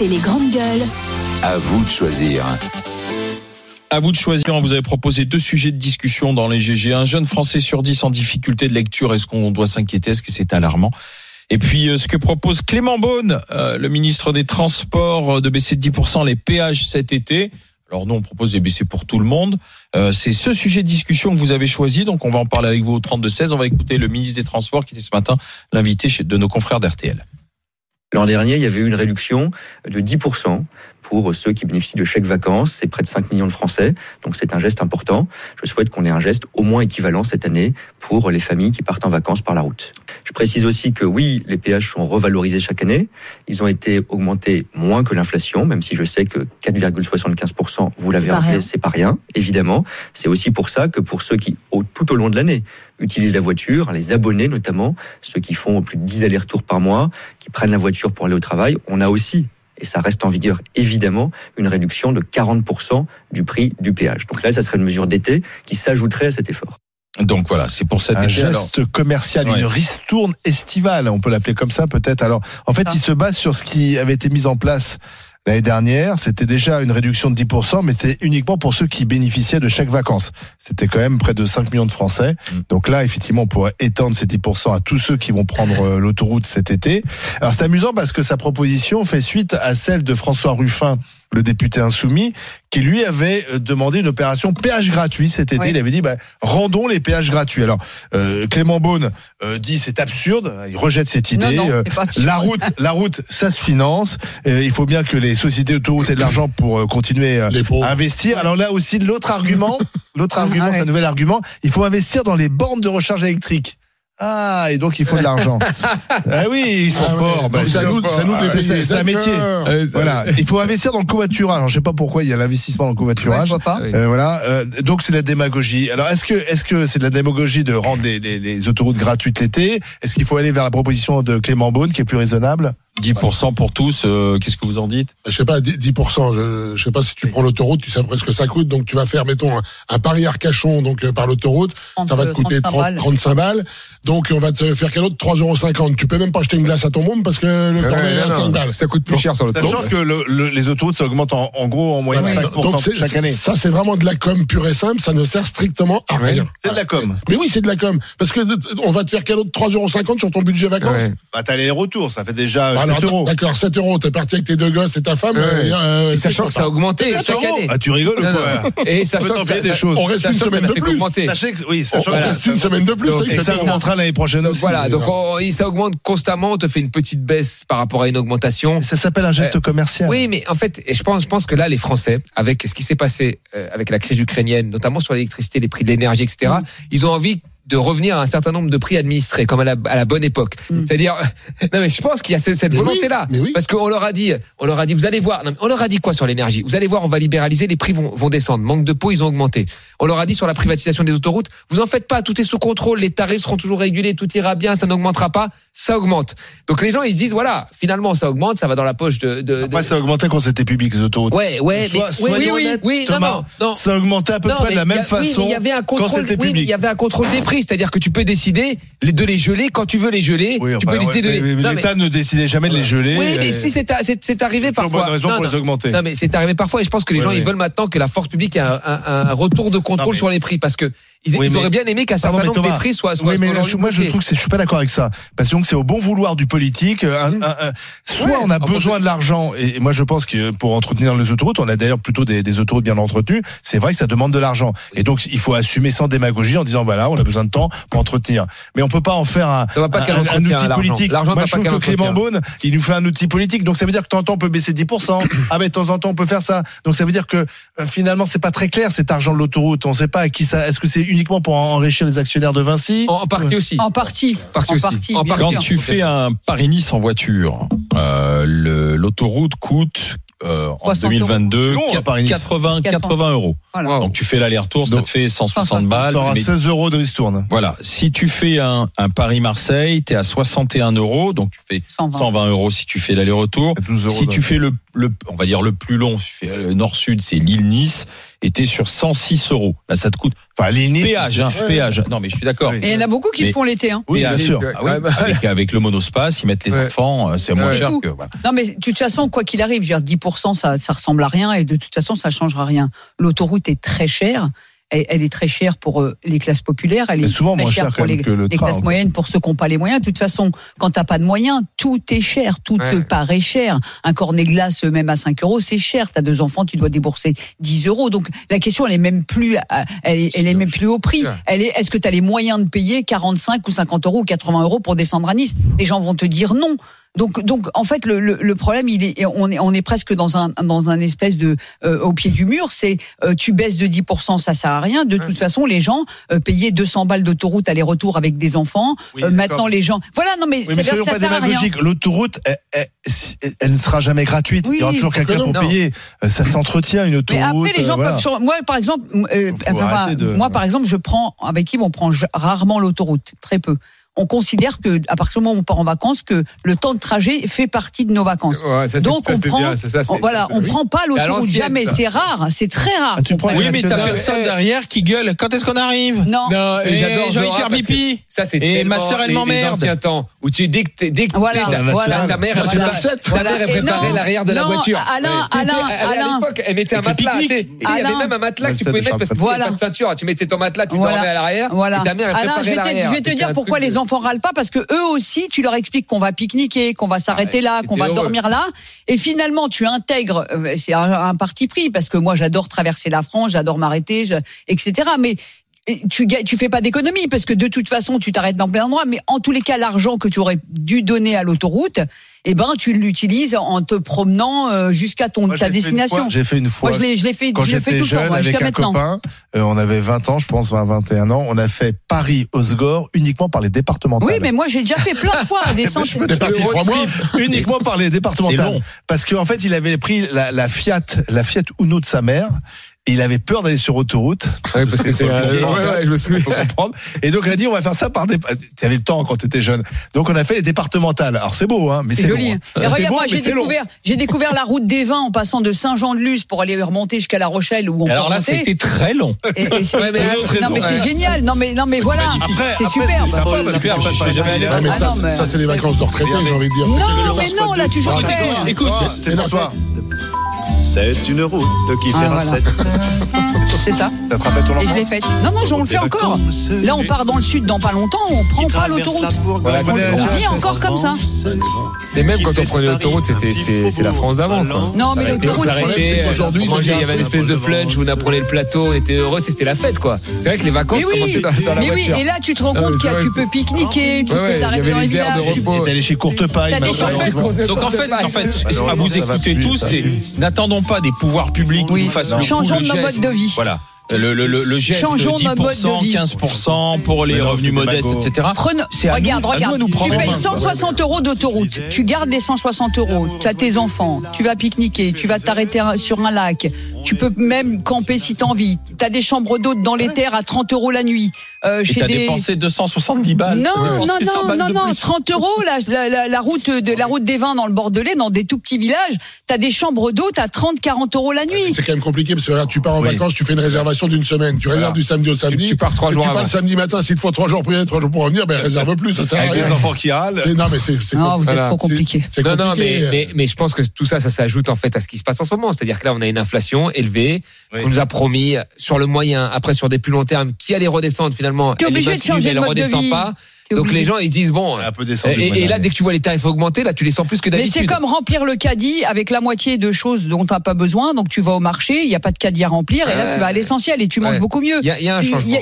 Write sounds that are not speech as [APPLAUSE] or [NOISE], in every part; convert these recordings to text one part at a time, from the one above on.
RMC les grandes gueules. À vous de choisir. À vous de choisir. Vous avez proposé deux sujets de discussion dans les GG. Un jeune Français sur dix en difficulté de lecture. Est-ce qu'on doit s'inquiéter Est-ce que c'est alarmant? Et puis euh, ce que propose Clément Beaune, euh, le ministre des Transports, euh, de baisser de 10% les péages cet été. Alors nous, on propose de baisser pour tout le monde. c'est ce sujet de discussion que vous avez choisi, donc on va en parler avec vous au 32-16. On va écouter le ministre des Transports qui était ce matin l'invité de nos confrères d'RTL. L'an dernier, il y avait eu une réduction de 10% pour ceux qui bénéficient de chèques vacances. C'est près de 5 millions de Français, donc c'est un geste important. Je souhaite qu'on ait un geste au moins équivalent cette année pour les familles qui partent en vacances par la route. Je précise aussi que oui, les péages sont revalorisés chaque année. Ils ont été augmentés moins que l'inflation, même si je sais que 4,75%, vous l'avez rappelé, c'est pas rien, évidemment. C'est aussi pour ça que pour ceux qui, tout au long de l'année, utilisent la voiture, les abonnés notamment, ceux qui font plus de 10 allers-retours par mois, qui prennent la voiture pour aller au travail, on a aussi et ça reste en vigueur évidemment, une réduction de 40% du prix du péage. Donc là, ça serait une mesure d'été qui s'ajouterait à cet effort. Donc voilà, c'est pour cet un geste commercial, une ristourne estivale, on peut l'appeler comme ça peut-être. Alors, en fait, il se base sur ce qui avait été mis en place L'année dernière, c'était déjà une réduction de 10%, mais c'est uniquement pour ceux qui bénéficiaient de chaque vacances. C'était quand même près de 5 millions de Français. Mm. Donc là, effectivement, on pourrait étendre ces 10% à tous ceux qui vont prendre euh, l'autoroute cet été. Alors c'est amusant parce que sa proposition fait suite à celle de François Ruffin le député insoumis, qui lui avait euh, demandé une opération péage gratuit cet été. Il avait dit bah, rendons les péages gratuits. Alors euh, Clément Beaune euh, dit c'est absurde, il rejette cette idée. la route, la route, ça se finance. il faut bien que les sociétés autoroutes aient de l'argent pour continuer à investir. Alors là aussi l'autre argument, l'autre ah argument, c'est un nouvel argument, il faut investir dans les bornes de recharge électrique. Ah, et donc il faut de l'argent. ah [LAUGHS] oui, ils sont ah forts. Bah, ça, nous, ça nous C'est un métier. voilà. Il faut investir dans le covoiturage. Alors, je sais pas pourquoi il y a l'investissement dans le covoiturage. pas. Euh, voilà. Euh, donc c'est de la démagogie. Alors est-ce que est-ce que c'est de la démagogie de rendre les, les, les autoroutes gratuites l'été? Est-ce qu'il faut aller vers la proposition de Clément Beaune qui est plus raisonnable? 10% pour tous, euh, qu'est-ce que vous en dites? Je sais pas, 10%. Je, je sais pas si tu prends l'autoroute, tu sais presque ce que ça coûte. Donc tu vas faire, mettons, un, Paris-Arcachon donc euh, par l'autoroute, ça va te coûter 30, 35 balles. Donc on va te faire quel autre? 3,50 Tu peux même pas acheter une glace à ton monde parce que le ouais, est à 5 balles. Ça coûte plus cher sur l'autoroute. Sachant que le, les autoroutes, ça augmente en, en gros en moyenne 5% donc chaque année. Ça c'est vraiment de la com pure et simple, ça ne sert strictement à rien. C'est de la com. Mais oui, c'est de la com. Parce que on va te faire quel autre 3,50 sur ton budget vacances? Bah t'as les retours, ça fait déjà 7 euros. D'accord, 7 euros, t'es parti avec tes deux gosses et ta femme. Euh, euh, sachant que ça a augmenté chaque année. Ah, tu rigoles ou quoi [LAUGHS] Et sachant que des choses. On reste une semaine de plus. Sachez que, oui, sachant on reste une semaine de plus. Et ça augmentera l'année prochaine aussi. Voilà, donc ça augmente constamment. On te fait une petite baisse par rapport à une augmentation. Ça s'appelle un geste euh, commercial. Oui, mais en fait, je pense, je pense que là, les Français, avec ce qui s'est passé avec la crise ukrainienne, notamment sur l'électricité, les prix de l'énergie, etc., ils ont envie de revenir à un certain nombre de prix administrés, comme à la, à la bonne époque. Mm. C'est-à-dire, [LAUGHS] non mais je pense qu'il y a cette volonté-là, parce qu'on leur a dit, on leur a dit, vous allez voir, on leur a dit quoi sur l'énergie? Vous allez voir, on va libéraliser, les prix vont, vont descendre. Manque de peau, ils ont augmenté. On leur a dit sur la privatisation des autoroutes, vous en faites pas, tout est sous contrôle, les tarifs seront toujours régulés, tout ira bien, ça n'augmentera pas, ça augmente. Donc les gens ils se disent voilà, finalement ça augmente, ça va dans la poche de. de, Après, ça augmentait quand c'était public les autoroutes. Ouais, ouais, mais, oui, oui, oui, non, non, ça augmentait à peu près de la même façon. il y avait un contrôle, oui, il y avait un contrôle des prix, c'est-à-dire que tu peux décider de les geler quand tu veux les geler. tu peux décider de les. L'État ne décidait jamais de les geler. Oui, mais si c'est arrivé parfois. Bonne raison pour les augmenter. Non, mais c'est arrivé parfois et je pense que les gens ils veulent maintenant que la force publique ait un retour de contrôle sur les prix parce que ils, auraient bien aimé qu'un certain nombre de prix soient. oui, mais moi je trouve que je suis pas d'accord avec ça parce que donc c'est au bon vouloir du politique. Mmh. soit on a besoin de l'argent et moi je pense que pour entretenir les autoroutes, on a d'ailleurs plutôt des, des autoroutes bien entretenues. C'est vrai que ça demande de l'argent et donc il faut assumer sans démagogie en disant voilà on a besoin de temps pour entretenir. Mais on peut pas en faire un, un, outil politique. Moi je trouve que Clément Beaune il nous fait un outil politique donc ça veut dire que de temps en temps on peut baisser 10%. ah mais de temps en temps on peut faire ça. Donc ça veut dire que euh, finalement c'est pas très clair cet argent de l'autoroute. On sait pas à qui ça. Est-ce que c'est uniquement pour enrichir les actionnaires de Vinci En, partie aussi. En partie. Partie en partie. Quand tu fais un Paris-Nice en voiture, euh, l'autoroute coûte euh, en 2022 80, 80 euros. Donc tu fais l'aller-retour, ça te fait 160 balles. Tu 16 euros de ristourne. Voilà. Si tu fais un, un Paris-Marseille, tu es à 61 euros. Donc tu fais 120. euros si tu fais l'aller-retour. Si tu fais le, le, on va dire le plus long, nord-sud, c'est l'île Nice, était sur 106 euros. Là, ça te coûte. Enfin, Nice. Péage, hein, péage. Non, mais je suis d'accord. Et il y en a beaucoup qui le font l'été, hein. Oui, bien sûr. Ah oui, avec, avec, le monospace, ils mettent les enfants, euh, c'est moins cher que. Voilà. Non, mais de toute façon, quoi qu'il arrive, je veux dire, 10%, ça, ça ressemble à rien, et de toute façon, ça changera rien. L'autoroute est très chère elle, est très chère pour euh, les classes populaires, elle est souvent très moins chère pour les, classes moyennes, pour ceux qui n'ont pas les moyens. De toute façon, quand t'as pas de moyens, tout est cher, tout te paraît cher. Un cornet glace, même à 5 euros, c'est cher. T'as deux enfants, tu dois débourser 10 euros. Donc la question, elle est même plus, elle est, elle est même plus au prix. Elle est, est-ce que tu as les moyens de payer 45 ou 50 euros ou 80 euros pour descendre à Nice? Les gens vont te dire non. Donc, donc, en fait, le, le, problème, il est, on est, on est presque dans un, dans un espèce de, euh, au pied du mur. C'est, euh, tu baisses de 10%, ça sert à rien. De toute façon, les gens euh, payaient 200 balles d'autoroute aller-retour avec des enfants. maintenant, les gens, voilà, non, mais, mais ça sert à rien. L'autoroute, elle, ne sera jamais gratuite. il y aura toujours quelqu'un pour payer. Ça s'entretient une autoroute. Mais après, les gens peuvent. Moi, par exemple, moi, par exemple, je prends avec qui on prend rarement l'autoroute, très peu on considère que à partir du moment où on part en vacances, que le temps de trajet fait partie de nos vacances. Donc on prend, voilà, on prend pas l'autoroute jamais. C'est rare, c'est très rare. Ah, oui, mais t'as personne derrière qui gueule. Quand est-ce qu'on arrive? Non. j'adore. J'ai envie de faire pipi. Ça c'est et ma sœur elle m'emmerde. Ancien temps où tu dès que dès que voilà, ta mère elle préparait l'arrière de la voiture. Alain, Alain, Alain. À l'époque, elle mettait un matelas. Il y avait même un matelas que tu pouvais mettre parce que tu pas de ceinture. Tu mettais ton matelas, tu dormais à l'arrière. Voilà. Alain, je vais te dire pourquoi les enfants râlent pas parce que eux aussi, tu leur expliques qu'on va pique-niquer, qu'on va s'arrêter là, qu'on va dormir là, et finalement tu intègres, euh, c'est un, parti pris parce que moi j'adore traverser la France, j'adore m'arrêter, etc. Mais tu tu fais pas d'économie parce que de toute façon tu t'arrêtes dans plein d'endroits mais en tous les cas l'argent que tu aurais dû donner à l'autoroute eh ben tu l'utilises en te promenant euh, jusqu'à ton ta destination. J'ai fait une fois. Moi je l'ai je l'ai fait quand je j'étais jeune temps, avec un copain, euh, on avait 20 ans, je pense 20 21 ans, on a fait Paris Osgore uniquement par les départementales. Oui, mais moi j'ai déjà fait plein de fois des [LAUGHS] centaines de mois uniquement par les départementales parce qu'en en fait, il avait pris la, la Fiat la Fiat Uno de sa mère il avait peur d'aller sur autoroute. Ouais, parce que c'est euh, ouais, je me souviens. comprendre. Et donc, il a dit, on va faire ça par des, tu avais le temps quand tu étais jeune. Donc, on a fait les départementales. Alors, c'est beau, hein, mais c'est joli. Long, hein. regarde, moi, j'ai découvert, j'ai découvert la route des vins en passant de Saint-Jean-de-Luz pour aller remonter jusqu'à La Rochelle où on Alors là, c'était très long. Et, et ouais, mais, non, mais c'est génial. Non, mais, non, mais voilà. C'est super. C'est allé. Ça, c'est les vacances de retraité, j'ai envie de dire. Non, mais non, là, toujours Écoute, c'est l'histoire. C'est une route qui fait ah, [LAUGHS] C'est ça. Et je l'ai faite. Non, non, on le fait encore. Là, on part dans le sud dans pas longtemps, on prend pas l'autoroute. on, vit encore comme ça. Et même quand on prenait l'autoroute, c'était c'est la France d'avant. Non, mais l'autoroute, aujourd'hui, il y avait une espèce de flunch où on apprenait le plateau, on était heureux, c'était la fête, quoi. C'est vrai que les vacances commençaient dans, la mais voiture. oui, et là, tu te rends compte que tu peux pique-niquer, tu peux t'arrêter dans les villages. D'aller chez Courtepaille. Donc en fait, en fait, à vous écouter tous, c'est n'attendons pas des pouvoirs publics qui nous fassent le Changeons de mode de vie. Voilà le, le, le, geste Changeons de 10%, 15% pour les revenus modestes, etc. Prenons, regarde, regarde. tu payes 160 euros d'autoroute. Tu gardes les 160 euros. Tu as tes enfants. Tu vas pique-niquer. Tu vas t'arrêter sur un lac. Tu peux même camper si t'as envie. Tu as des chambres d'hôtes dans les terres à 30 euros la nuit. Euh, chez des... dépensé 270 balles. Non, non, non, non, non, 30 euros la, la, la, route de la route des vins dans le Bordelais, dans des tout petits villages. Tu as des chambres d'hôtes à 30, 40 euros la nuit. C'est quand même compliqué parce que là, tu pars en vacances, tu fais une réservation d'une semaine. Tu réserves du samedi au samedi. Tu, pars trois jours. Tu pars le samedi matin. S'il te faut trois jours pour y aller, trois jours pour revenir, ben réserve plus. Ça sert à rien. Avec les enfants qui râlent. Non, mais c'est. Non, vous êtes trop compliqué. Non, non, mais, mais, je pense que tout ça, ça s'ajoute en fait à ce qui se passe en ce moment. C'est-à-dire que là, on a une inflation élevée. On nous a promis sur le moyen, après sur des plus longs termes, qui allait redescendre finalement. Tu es obligé de changer de mode de vie. Pas. Donc les gens ils se disent bon et, là dès que tu vois les tarifs augmenter là tu les sens plus que d'habitude. Mais c'est comme remplir le caddie avec la moitié de choses dont tu n'as pas besoin donc tu vas au marché il y a pas de caddie à remplir et là tu vas à l'essentiel et tu manges beaucoup mieux. Il y, a un changement.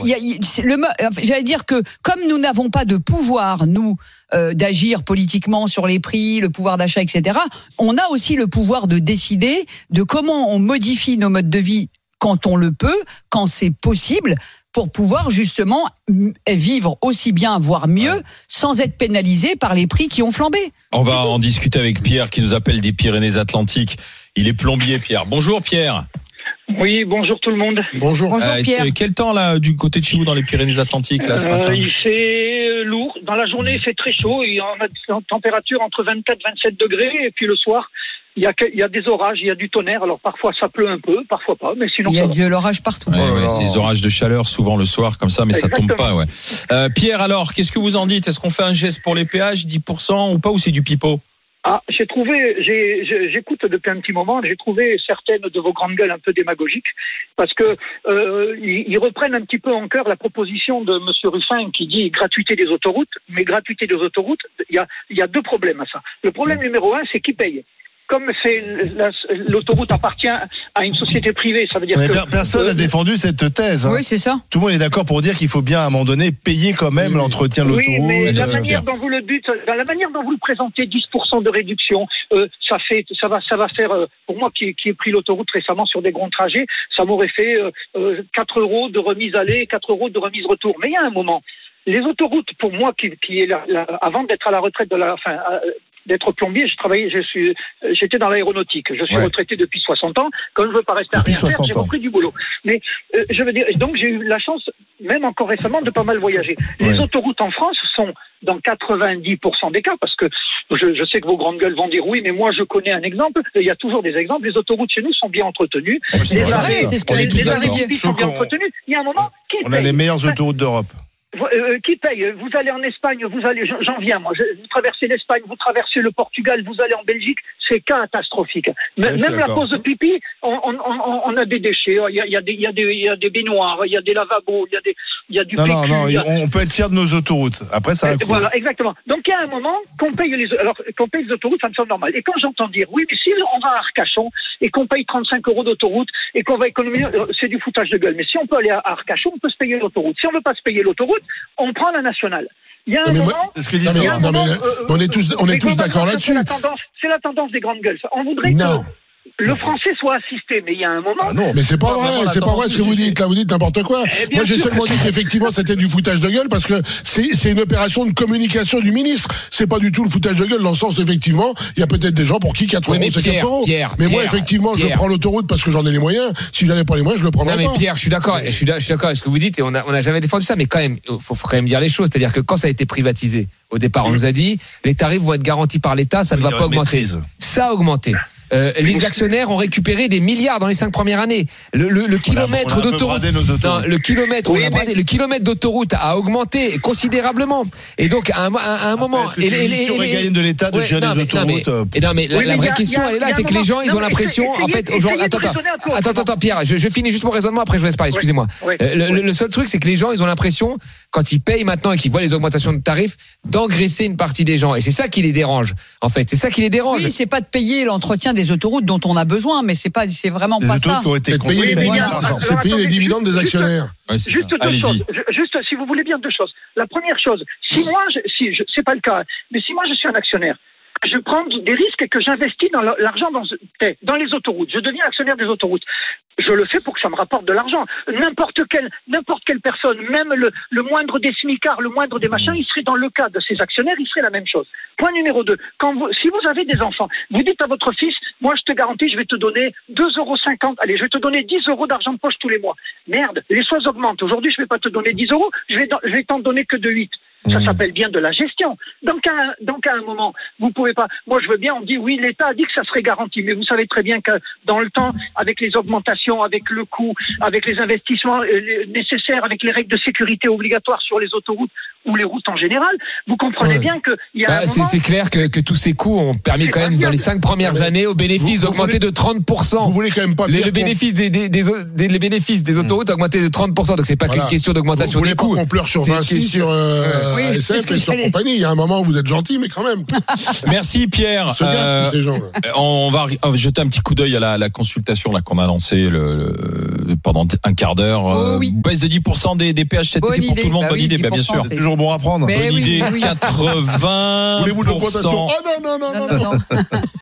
J'allais dire que comme nous n'avons pas de pouvoir nous euh, d'agir politiquement sur les prix, le pouvoir d'achat, etc. On a aussi le pouvoir de décider de comment on modifie nos modes de vie quand on le peut, quand c'est possible, pour pouvoir justement vivre aussi bien, voire mieux, sans être pénalisé par les prix qui ont flambé. On va en discuter avec Pierre qui nous appelle des Pyrénées-Atlantiques. Il est plombier, Pierre. Bonjour Pierre. Oui, bonjour tout le monde. Bonjour. bonjour euh, Pierre. Quel temps là du côté de chez vous dans les Pyrénées-Atlantiques là ce matin euh, Il fait euh, lourd. Dans la journée, il fait très chaud. Il y a une température entre 24 et 27 degrés. Et puis le soir, Il y a, il y a des orages, il y a du tonnerre. Alors parfois ça pleut un peu, parfois pas, mais sinon. Il y a de l'orage partout. Ouais, ouais, Oh. c'est des orages de chaleur souvent le soir comme ça, mais ça tombe pas. Ouais. Euh, Pierre, alors, qu'est-ce que vous en dites? Est-ce qu'on fait un geste pour les péages, 10% ou pas, ou c'est du pipeau? Ah, j'ai trouvé, j'écoute depuis un petit moment, j'ai trouvé certaines de vos grandes gueules un peu démagogiques, parce que euh, ils, reprennent un petit peu en cœur la proposition de Monsieur Ruffin qui dit gratuité des autoroutes, mais gratuité des autoroutes, il y a, il y a deux problèmes à ça. Le problème numéro un, c'est qui paye. Comme l'autoroute appartient à une société privée, ça veut dire Mais que per- personne n'a euh, défendu cette thèse. hein. Oui, c'est ça. Tout le monde est d'accord pour dire qu'il faut bien, à un moment donné, payer quand même Oui. l'entretien de Oui, l'autoroute. mais bien la manière dont vous le dites, la manière dont vous le présentez, 10% de réduction, euh, ça fait, ça va, ça va faire. euh, pour moi, qui, qui ai pris l'autoroute récemment sur des grands trajets, ça m'aurait fait euh, euh, 4 euros de remise aller, 4 euros de remise retour. Mais il y a un moment, les autoroutes, pour moi, qui, qui est la, la- avant d'être à la retraite de la, enfin, euh, d'être plombier, je travaillais, je suis, euh, j'étais dans l'aéronautique. Je suis Ouais. retraité depuis 60 ans. Comme je veux pas rester à rien faire, 60 j'ai repris du boulot. Mais euh, je veux dire, donc j'ai eu la chance, même encore récemment, de pas mal voyager. Les autoroutes en France sont dans 90% des cas, parce que je, je sais que vos grandes gueules vont dire oui, mais moi je connais un exemple. Il y a toujours des exemples. Les autoroutes chez nous sont bien entretenues. Ah, c'est Les vrai, arrêts, les, les arrêts sont bien entretenus. Il y a un moment qui On a les meilleures autoroutes d'Europe. Euh, qui paye? Vous allez en Espagne, vous allez, j'en- viens moi. Vous traversez l'Espagne, vous traversez le Portugal, vous allez en Belgique, c'est catastrophique. M- Ouais, même la cause de pipi, on, on, on, on a des déchets. Il y a, il y a des, il y a des, il y a des baignoires, il y a des lavabos, il y a des, il y a du Non, non, PQ, non, a- on peut être fier de nos autoroutes. Après, ça euh, coût. Voilà, exactement. Donc il y a un moment qu'on paye les alors qu'on paye les autoroutes, ça me semble normal. Et quand j'entends dire oui, mais si on va à Arcachon et qu'on paye 35 euros d'autoroute et qu'on va économiser, euh, c'est du foutage de gueule. Mais si on peut aller à Arcachon, on peut se payer l'autoroute. Si on veut pas se payer l'autoroute, on prend la nationale. Il y a un mais moment. moi- C'est ce que Non, mais moment, là, on est tous- on est mais tous d'accord là-dessus. C'est la tendance, c'est la tendance des grandes gueules. On voudrait Non. que le français soit assisté, mais il y a un moment. Ah non. Mais c'est pas Pas vrai, c'est pas vrai ce que vous dites. Là, vous dites n'importe quoi. Eh Moi, j'ai seulement dit qu'effectivement, c'était du foutage de gueule parce que c'est une opération de communication du ministre. C'est pas du tout le foutage de gueule dans le sens, effectivement, il y a peut-être des gens pour qui 4 Oui, euros, c'est 4 Pierre, euros. Pierre, mais moi, Pierre, effectivement, je prends l'autoroute parce que j'en ai les moyens. Si j'en ai pas les moyens, je le prendrai Non mais pas. Pierre, je suis d'accord, je suis d'accord avec ce que vous dites et on a on a jamais défendu ça, mais quand même, il faut, faut quand même dire les choses, c'est-à-dire que quand ça a été privatisé, au départ, on nous a dit les tarifs vont être garantis par l'État, ça ne va pas augmenter. Ça a augmenté. Euh, les actionnaires ont récupéré des milliards dans les cinq premières années. Le, kilomètre d'autoroute, le kilomètre, Oui, on a mais- bradé, le kilomètre d'autoroute a augmenté considérablement. Et donc à un, à moment, régalienne de l'État de Ouais, gérer non, les mais- non, mais- autoroutes euh, et non, mais la, Oui, la mais vraie a- question, a- elle est là, c'est que les gens, ils ont l'impression, en fait, aujourd'hui, attends, attends, attends, Pierre, je, je finis juste mon raisonnement, après je vous laisse parler, excusez-moi. Euh, le seul truc, c'est que les gens, ils ont l'impression, quand ils payent maintenant et qu'ils voient les augmentations de tarifs, d'engraisser une partie des gens. Et c'est ça qui les dérange, en fait. C'est ça qui les dérange. Oui, c'est pas de payer l'entretien des autoroutes dont on a besoin, mais c'est pas, c'est vraiment les pas ça. qui ont été C'est payer les Voilà. payer les dividendes des juste- actionnaires. Ouais, Juste ça. deux choses. Juste, si vous voulez bien deux choses. La première chose, si moi, je, si je, c'est pas le cas, mais si moi je suis un actionnaire, je prends des risques et que j'investis dans l'argent dans, dans les autoroutes, je deviens actionnaire des autoroutes. Je le fais pour que ça me rapporte de l'argent. N'importe quelle, personne, même le, moindre des smicards, le moindre des machins, il serait dans le cas de ces actionnaires, il serait la même chose. Point numéro deux. Si vous avez des enfants, vous dites à votre fils, moi je te garantis, je vais te donner 2,50 euros, allez, je vais te donner 10 euros d'argent de poche tous les mois. Merde, les choses augmentent. Aujourd'hui, je vais pas te donner 10 euros, je vais, vais t'en donner que de 8. Ça s'appelle bien de la gestion. Donc à, un- donc à un moment, vous pouvez pas. Moi, je veux bien. On dit oui, l'État a dit que ça serait garanti, mais vous savez très bien que dans le temps, avec les augmentations, avec le coût, avec les investissements euh, nécessaires, avec les règles de sécurité obligatoires sur les autoroutes ou les routes en général, vous comprenez Ouais. bien que il y a Bah, c'est moment. c'est clair que, que tous ces coûts ont permis quand même, dans les cinq premières années, aux bénéfices vous- vous d'augmenter voulez- de 30%. Vous voulez quand même pas Les, Pierre, le bénéfice des, des, des, des- les bénéfices des autoroutes ont augmenté de 30%. Donc c'est pas Voilà. qu'une question Vous d'augmentation voulez des coûts. qu'on pleure sur Vinci, question- sur euh, Oui, que et sur compagnie. Il y a un moment où vous êtes gentil, mais quand même. [LAUGHS] Merci Pierre. Euh, gens-là. on va va jeter un petit coup d'œil à la, la consultation là qu'on a lancée le, le- pendant un quart d'heure. Oh Euh, oui. Baisse de 10% des, des péages cet Bonne été pour tout le monde. Bah Bonne idée, bah, bien 10%, sûr. c'est- Toujours bon à prendre. Mais Bonne oui, idée. oui. 80%. Voulez-vous de l'augmentation Oh non, non, non, non, Non, non. non, non.